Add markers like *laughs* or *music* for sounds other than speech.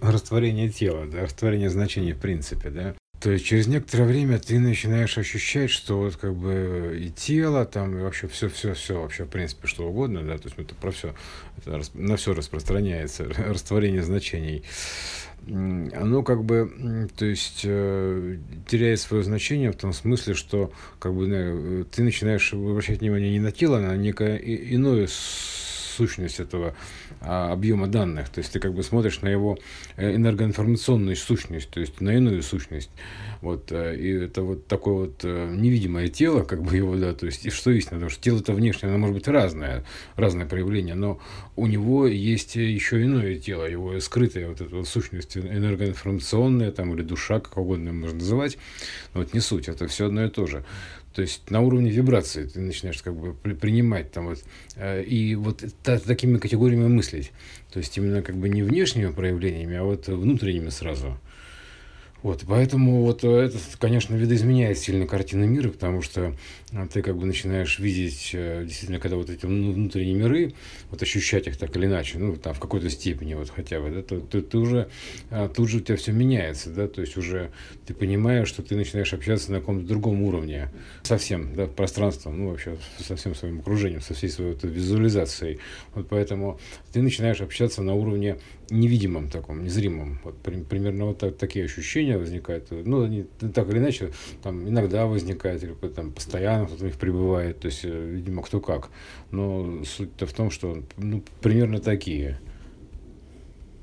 растворение тела, да, растворение значений в принципе, да. То есть через некоторое время ты начинаешь ощущать, что вот как бы и тело, там, и вообще все, все, все, вообще, в принципе, что угодно, да, то есть это про все, это на все распространяется, *laughs* растворение значений. Оно как бы, то есть, э, теряет свое значение в том смысле, что как бы ты начинаешь обращать внимание не на тело, а на некое иное сущность этого а, объема данных. То есть ты как бы смотришь на его э, энергоинформационную сущность, то есть на иную сущность. Вот, э, и это вот такое вот э, невидимое тело, как бы его, да, то есть, и что истина, потому что тело-то внешнее, оно может быть разное, разное проявление, но у него есть еще иное тело, его скрытая вот эта вот сущность энергоинформационная, там, или душа, как угодно можно называть, но вот не суть, это все одно и то же. То есть на уровне вибрации ты начинаешь как бы принимать там вот э, и вот та, такими категориями мыслить. То есть именно как бы не внешними проявлениями, а вот внутренними сразу. Вот, поэтому вот это, конечно, видоизменяет сильно картину мира, потому что а, ты как бы начинаешь видеть, э, действительно, когда вот эти внутренние миры, вот ощущать их так или иначе, ну, там, в какой-то степени вот хотя бы, да, то, то ты уже, а, тут же у тебя все меняется, да, то есть уже ты понимаешь, что ты начинаешь общаться на каком-то другом уровне, совсем, да, пространством, ну, вообще, со всем своим окружением, со всей своей вот визуализацией. Вот поэтому ты начинаешь общаться на уровне невидимом таком, незримом. Вот примерно вот так, такие ощущения возникают. Ну, они так или иначе, там иногда возникает, или там постоянно кто-то в них пребывает, то есть, э, видимо, кто как. Но суть-то в том, что ну, примерно такие.